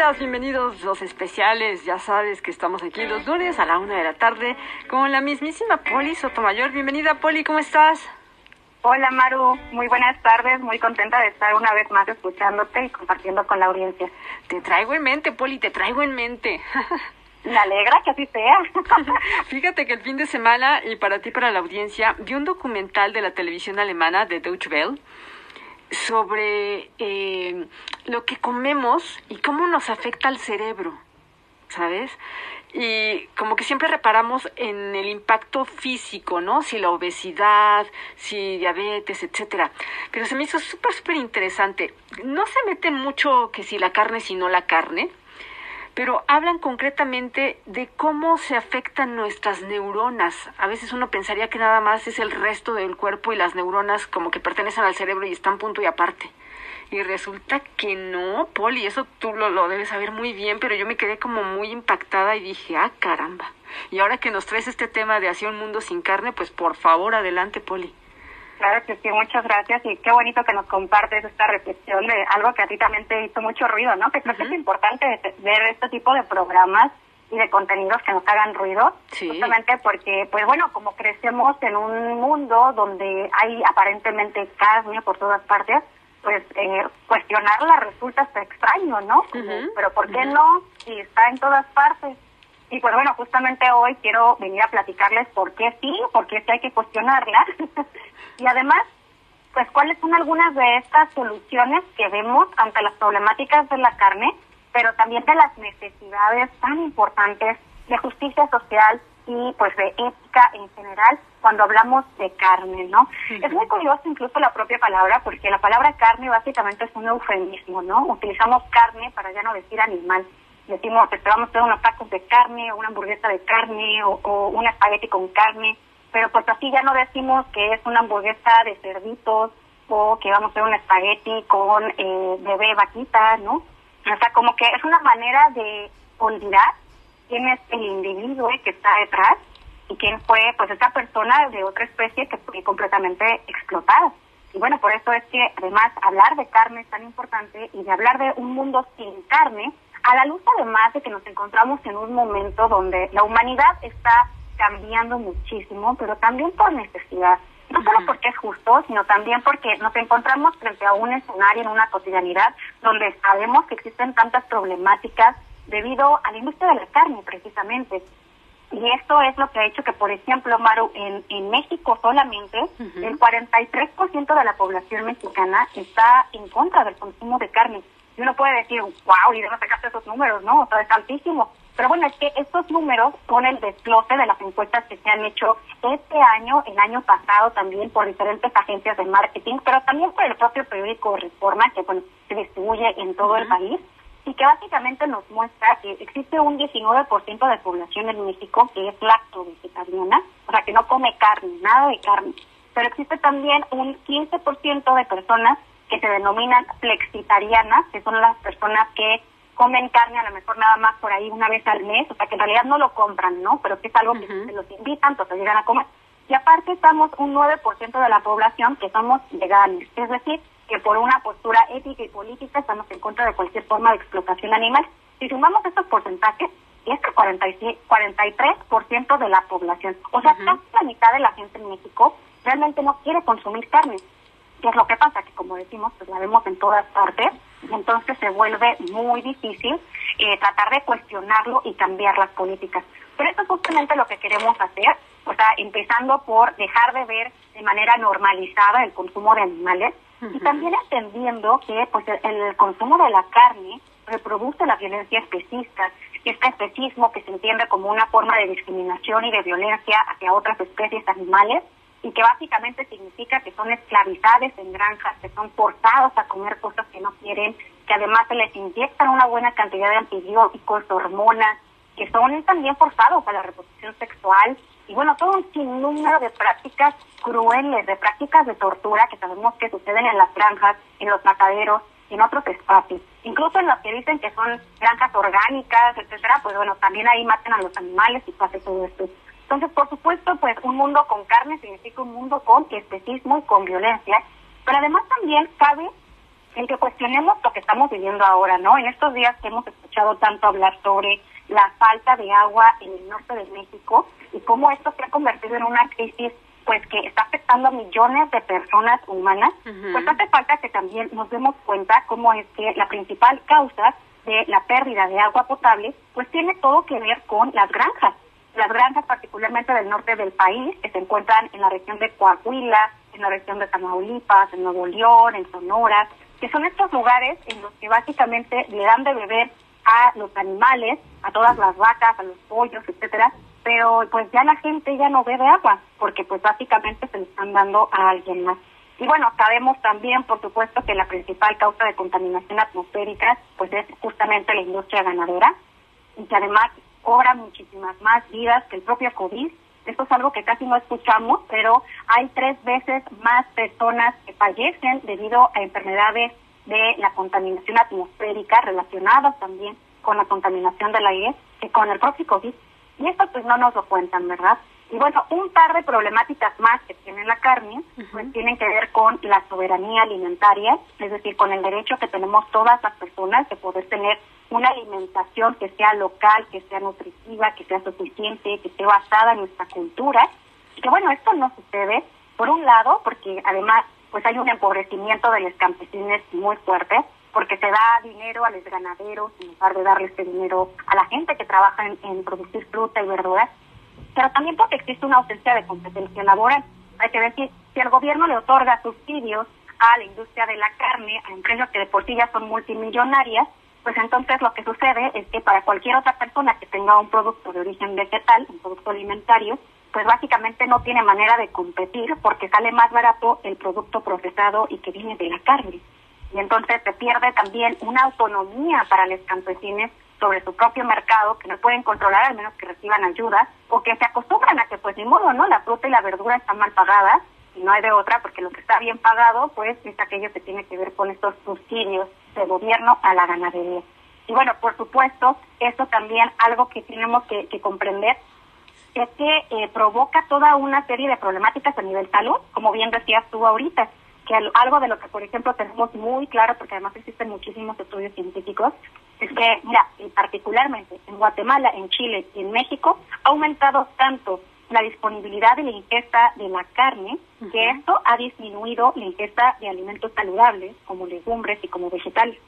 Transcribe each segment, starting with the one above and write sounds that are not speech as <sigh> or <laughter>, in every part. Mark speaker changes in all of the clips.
Speaker 1: bienvenidas, bienvenidos los especiales. Ya sabes que estamos aquí los lunes a la una de la tarde con la mismísima Poli Sotomayor. Bienvenida, Poli, ¿cómo estás?
Speaker 2: Hola, Maru. Muy buenas tardes. Muy contenta de estar una vez más escuchándote y compartiendo con la audiencia.
Speaker 1: Te traigo en mente, Poli, te traigo en mente.
Speaker 2: Me alegra que así sea. <laughs>
Speaker 1: Fíjate que el fin de semana, y para ti, para la audiencia, vi un documental de la televisión alemana de Deutsche Welle sobre eh, lo que comemos y cómo nos afecta al cerebro, ¿sabes? Y como que siempre reparamos en el impacto físico, ¿no? Si la obesidad, si diabetes, etcétera. Pero se me hizo súper, súper interesante. No se mete mucho que si la carne, si no la carne, pero hablan concretamente de cómo se afectan nuestras neuronas. A veces uno pensaría que nada más es el resto del cuerpo y las neuronas como que pertenecen al cerebro y están punto y aparte. Y resulta que no, Poli, eso tú lo, lo debes saber muy bien, pero yo me quedé como muy impactada y dije, ah, caramba. Y ahora que nos traes este tema de hacia un mundo sin carne, pues por favor, adelante, Poli.
Speaker 2: Claro que sí, muchas gracias y qué bonito que nos compartes esta reflexión de algo que a ti también te hizo mucho ruido, ¿no? Que creo que es importante ver este tipo de programas y de contenidos que nos hagan ruido, justamente porque, pues bueno, como crecemos en un mundo donde hay aparentemente carne por todas partes, pues eh, cuestionarla resulta extraño, ¿no? Pero ¿por qué no? Si está en todas partes. Y pues bueno, justamente hoy quiero venir a platicarles por qué sí, por qué sí hay que cuestionarla. <laughs> y además, pues cuáles son algunas de estas soluciones que vemos ante las problemáticas de la carne, pero también de las necesidades tan importantes de justicia social y pues de ética en general cuando hablamos de carne, ¿no? Es muy curioso incluso la propia palabra porque la palabra carne básicamente es un eufemismo, ¿no? Utilizamos carne para ya no decir animal decimos, esperamos tener unos tacos de carne, o una hamburguesa de carne, o, o un espagueti con carne, pero pues así ya no decimos que es una hamburguesa de cerditos, o que vamos a hacer un espagueti con eh, bebé vaquita, ¿no? O sea, como que es una manera de olvidar quién es el individuo que está detrás y quién fue, pues, esta persona de otra especie que fue completamente explotada. Y bueno, por eso es que además hablar de carne es tan importante y de hablar de un mundo sin carne a la luz además de que nos encontramos en un momento donde la humanidad está cambiando muchísimo, pero también por necesidad. No solo porque es justo, sino también porque nos encontramos frente a un escenario en una cotidianidad donde sabemos que existen tantas problemáticas debido a la industria de la carne, precisamente. Y esto es lo que ha hecho que, por ejemplo, Maru, en, en México solamente el 43% de la población mexicana está en contra del consumo de carne. Y uno puede decir, wow, ¿y de dónde sacaste esos números? No, o sea, es altísimo. Pero bueno, es que estos números son el desglose de las encuestas que se han hecho este año, el año pasado también por diferentes agencias de marketing, pero también por el propio periódico Reforma, que bueno, se distribuye en todo el país y que básicamente nos muestra que existe un 19% de población en México que es lacto-vegetariana, o sea, que no come carne, nada de carne. Pero existe también un 15% de personas que se denominan flexitarianas, que son las personas que comen carne a lo mejor nada más por ahí una vez al mes, o sea que en realidad no lo compran, ¿no? Pero que es algo que se los invitan, entonces llegan a comer. Y aparte estamos un 9% de la población que somos veganos, es decir, que por una postura ética y política estamos en contra de cualquier forma de explotación animal. Si sumamos estos porcentajes, es el 43% de la población. O sea, casi la mitad de la gente en México realmente no quiere consumir carne. ¿Qué es lo que pasa? Que como decimos, pues la vemos en todas partes, entonces se vuelve muy difícil eh, tratar de cuestionarlo y cambiar las políticas. Pero eso es justamente lo que queremos hacer, o sea, empezando por dejar de ver de manera normalizada el consumo de animales y también entendiendo que pues el, consumo de la carne reproduce la violencia especista, este especismo que se entiende como una forma de discriminación y de violencia hacia otras especies animales y que básicamente significa que son esclavizadas en granjas, que son forzados a comer cosas que no quieren, que además se les inyectan una buena cantidad de antibióticos, hormonas, que son también forzados a la reproducción sexual y bueno, todo un sinnúmero de prácticas crueles, de prácticas de tortura que sabemos que suceden en las granjas, en los mataderos, en otros espacios. Incluso en los que dicen que son granjas orgánicas, etcétera, pues bueno, también ahí maten a los animales y pasa todo esto. Entonces, por supuesto, pues un mundo con carne significa un mundo con especismo y con violencia, pero además también cabe el que cuestionemos lo que estamos viviendo ahora, ¿no? En estos días que hemos escuchado tanto hablar sobre la falta de agua en el norte de México y cómo esto se ha convertido en una crisis pues que está afectando a millones de personas humanas, pues hace falta que también nos demos cuenta cómo es que la principal causa de la pérdida de agua potable pues tiene todo que ver con las granjas. Las granjas particularmente del norte del país, que se encuentran en la región de Coahuila, en la región de Tamaulipas, en Nuevo León, en Sonora, que son estos lugares en los que básicamente le dan de beber a los animales, a todas las vacas, a los pollos, etcétera, pero pues ya la gente ya no bebe agua, porque pues básicamente se le están dando a alguien más. Y bueno, sabemos también, por supuesto, que la principal causa de contaminación atmosférica pues es justamente la industria ganadera y que además cobra muchísimas más vidas que el propio COVID. Esto es algo que casi no escuchamos, pero hay tres veces más personas que fallecen debido a enfermedades de la contaminación atmosférica relacionadas también con la contaminación del aire que con el propio COVID. Y esto pues no nos lo cuentan, ¿verdad? Y bueno, un par de problemáticas más que tiene la carne, pues tienen que ver con la soberanía alimentaria, es decir, con el derecho que tenemos todas las personas de poder tener una alimentación que sea local, que sea nutritiva, que sea suficiente, que esté basada en nuestra cultura. Y que bueno, esto no sucede, por un lado, porque además pues hay un empobrecimiento de los campesinos muy fuerte, porque se da dinero a los ganaderos en lugar de darle este dinero a la gente que trabaja en, producir fruta y verduras, pero también porque existe una ausencia de competencia laboral. Hay que decir, si el gobierno le otorga subsidios a la industria de la carne, a empresas que de por sí ya son multimillonarias, pues entonces lo que sucede es que para cualquier otra persona que tenga un producto de origen vegetal, un producto alimentario, pues básicamente no tiene manera de competir porque sale más barato el producto procesado y que viene de la carne. Y entonces se pierde también una autonomía para los campesinos sobre su propio mercado que no pueden controlar al menos que reciban ayuda o que se acostumbran a que pues ni modo, ¿no? La fruta y la verdura están mal pagadas y no hay de otra porque lo que está bien pagado pues es aquello que tiene que ver con estos subsidios del gobierno a la ganadería. Y bueno, por supuesto, esto también algo que tenemos que, que comprender es que eh, provoca toda una serie de problemáticas a nivel salud, como bien decías tú ahorita, que algo de lo que, por ejemplo, tenemos muy claro, porque además existen muchísimos estudios científicos, es que, mira, particularmente en Guatemala, en Chile y en México, ha aumentado tanto la disponibilidad de la ingesta de la carne, que esto ha disminuido la ingesta de alimentos saludables, como legumbres y como vegetales.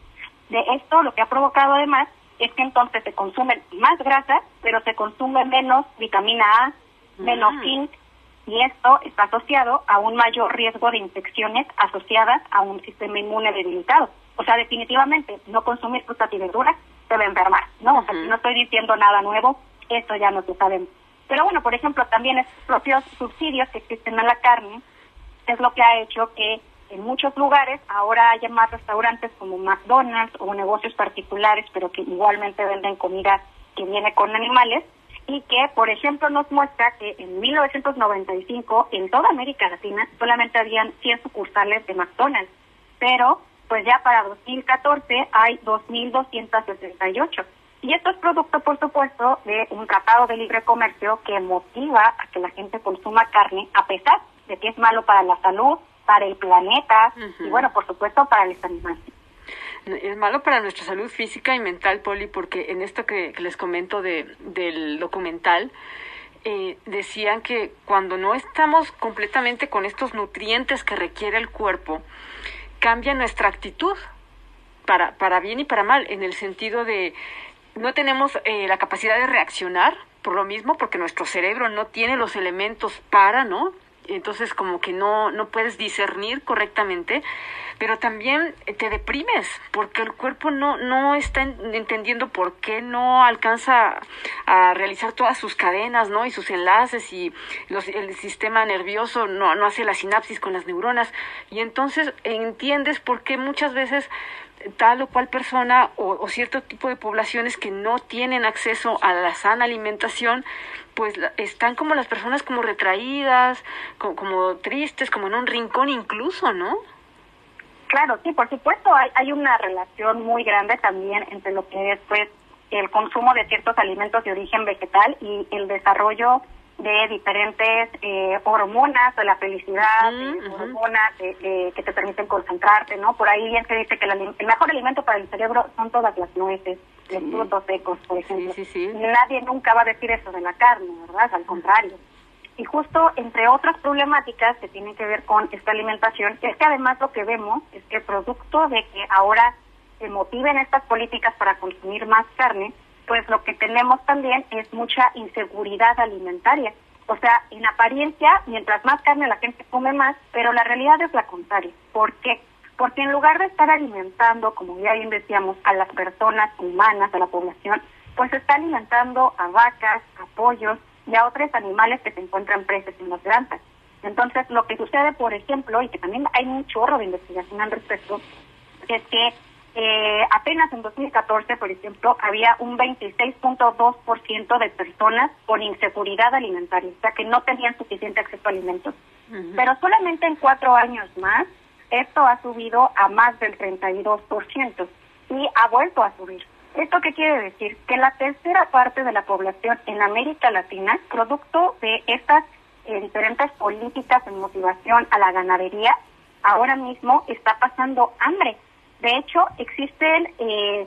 Speaker 2: De esto lo que ha provocado además es que entonces se consumen más grasas, pero se consume menos vitamina A, menos zinc, y esto está asociado a un mayor riesgo de infecciones asociadas a un sistema inmune debilitado. O sea, definitivamente, no consumir frutas y verduras debe enfermar, ¿no? O sea, no estoy diciendo nada nuevo, esto ya no lo sabemos. Pero bueno, por ejemplo, también estos propios subsidios que existen a la carne es lo que ha hecho que en muchos lugares ahora haya más restaurantes como McDonald's o negocios particulares, pero que igualmente venden comida que viene con animales y que, por ejemplo, nos muestra que en 1995 en toda América Latina solamente habían 100 sucursales de McDonald's, pero pues ya para 2014 hay 2.268. Y esto es producto, por supuesto, de un tratado de libre comercio que motiva a que la gente consuma carne, a pesar de que es malo para la salud, para el planeta y bueno, por supuesto para los animales.
Speaker 1: Es malo para nuestra salud física y mental, Poli, porque en esto que, les comento de, del documental, eh, decían que cuando no estamos completamente con estos nutrientes que requiere el cuerpo, cambia nuestra actitud para, para bien y para mal, en el sentido de no tenemos eh, la capacidad de reaccionar por lo mismo, porque nuestro cerebro no tiene los elementos para, ¿no? entonces como que no, no puedes discernir correctamente, pero también te deprimes porque el cuerpo no, no está entendiendo por qué no alcanza a realizar todas sus cadenas, ¿no? Y sus enlaces y los, el sistema nervioso no, no hace la sinapsis con las neuronas y entonces entiendes por qué muchas veces tal o cual persona o, cierto tipo de poblaciones que no tienen acceso a la sana alimentación, pues están como las personas como retraídas, como, como tristes, como en un rincón incluso, ¿no?
Speaker 2: Claro, sí, por supuesto, hay, hay una relación muy grande también entre lo que es pues el consumo de ciertos alimentos de origen vegetal y el desarrollo de diferentes eh, hormonas de la felicidad, hormonas que te permiten concentrarte, ¿no? Por ahí bien se dice que el, mejor alimento para el cerebro son todas las nueces, los frutos secos, por ejemplo. Nadie nunca va a decir eso de la carne, ¿verdad? Al contrario. Y justo entre otras problemáticas que tienen que ver con esta alimentación, es que además lo que vemos es que producto de que ahora se motiven estas políticas para consumir más carne, pues lo que tenemos también es mucha inseguridad alimentaria. O sea, en apariencia, mientras más carne la gente come más, pero la realidad es la contraria. ¿Por qué? Porque en lugar de estar alimentando, como ya bien decíamos, a las personas humanas, a la población, pues se está alimentando a vacas, a pollos y a otros animales que se encuentran presos en las granjas. Entonces, lo que sucede, por ejemplo, y que también hay un chorro de investigación al respecto, es que eh, apenas en 2014, por ejemplo, había un 26.2% de personas con inseguridad alimentaria, o sea, que no tenían suficiente acceso a alimentos. Pero solamente en cuatro años más, esto ha subido a más del 32% y ha vuelto a subir. ¿Esto qué quiere decir? Que la tercera parte de la población en América Latina, producto de estas eh, diferentes políticas de motivación a la ganadería, ahora mismo está pasando hambre de hecho, existen eh,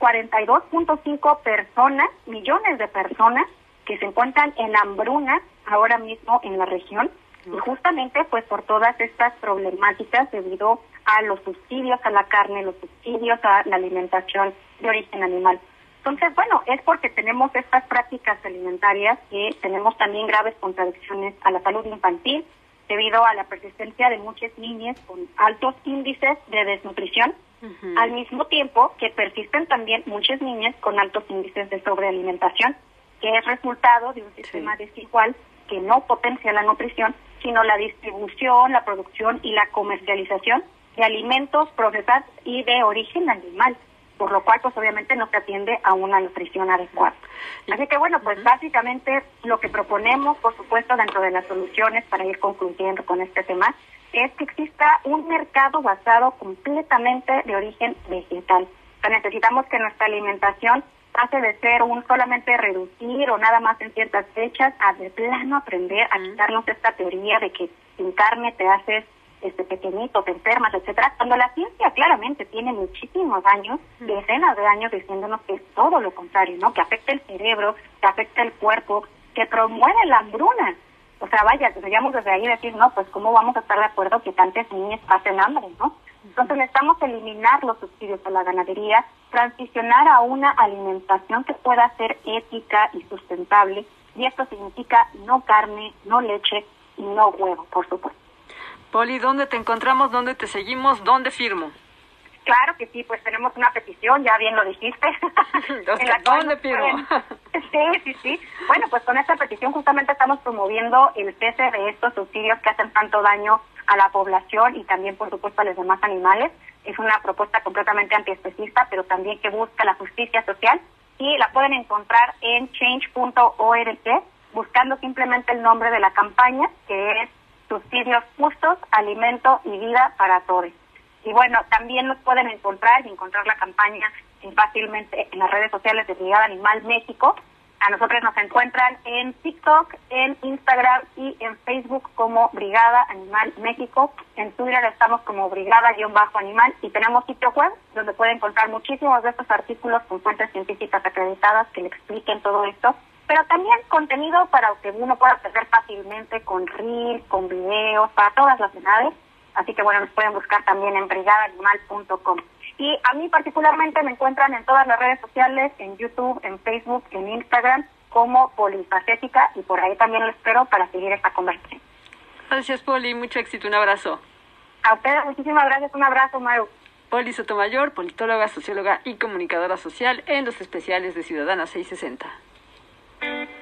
Speaker 2: 42.5 personas, millones de personas que se encuentran en hambruna ahora mismo en la región y justamente pues por todas estas problemáticas debido a los subsidios a la carne, los subsidios a la alimentación de origen animal. Entonces, bueno, es porque tenemos estas prácticas alimentarias que tenemos también graves contradicciones a la salud infantil debido a la persistencia de muchas niñas con altos índices de desnutrición al mismo tiempo que persisten también muchas niñas con altos índices de sobrealimentación, que es resultado de un sistema desigual que no potencia la nutrición, sino la distribución, la producción y la comercialización de alimentos procesados y de origen animal, por lo cual pues obviamente no se atiende a una nutrición adecuada. Así que bueno, pues básicamente lo que proponemos, por supuesto, dentro de las soluciones para ir concluyendo con este tema, es que exista un mercado basado completamente de origen vegetal. O sea, necesitamos que nuestra alimentación pase de ser un solamente reducir o nada más en ciertas fechas a de plano aprender a quitarnos esta teoría de que sin carne te haces este pequeñito, te enfermas, etcétera, cuando la ciencia claramente tiene muchísimos años, decenas de años diciéndonos que es todo lo contrario, ¿no? Que afecta el cerebro, que afecta el cuerpo, que promueve la hambruna. O sea, vaya, deberíamos desde ahí decir, no, pues cómo vamos a estar de acuerdo que tantas niñas pasen hambre, ¿no? Entonces necesitamos eliminar los subsidios a la ganadería, transicionar a una alimentación que pueda ser ética y sustentable, y esto significa no carne, no leche y no huevo, por supuesto.
Speaker 1: Poli, ¿dónde te encontramos? ¿Dónde te seguimos? ¿Dónde firmo?
Speaker 2: Claro que sí, pues tenemos una petición, ya bien lo dijiste. <laughs> <laughs>
Speaker 1: ¿Dónde firmo? <laughs>
Speaker 2: Sí, sí, sí. Bueno, pues con esta petición justamente estamos promoviendo el cese de estos subsidios que hacen tanto daño a la población y también, por supuesto, a los demás animales. Es una propuesta completamente antiespecista, pero también que busca la justicia social y la pueden encontrar en change.org buscando simplemente el nombre de la campaña, que es Subsidios Justos, Alimento y Vida para Todos. Y bueno, también nos pueden encontrar y encontrar la campaña fácilmente en las redes sociales de Brigada Animal México. A nosotros nos encuentran en TikTok, en Instagram y en Facebook como Brigada Animal México. En Twitter estamos como Brigada-Animal y tenemos sitio web donde pueden encontrar muchísimos de estos artículos con fuentes científicas acreditadas que le expliquen todo esto. Pero también contenido para que uno pueda acceder fácilmente con reels, con videos, para todas las edades Así que bueno, nos pueden buscar también en brigadaanimal.com. Y a mí particularmente me encuentran en todas las redes sociales, en YouTube, en Facebook, en Instagram, como Polifacética y por ahí también lo espero para seguir esta conversación.
Speaker 1: Gracias, Poli. Mucho éxito. Un abrazo.
Speaker 2: A ustedes muchísimas gracias. Un abrazo, Maru.
Speaker 1: Poli Sotomayor, politóloga, socióloga y comunicadora social en los especiales de Ciudadana 660. Thank you.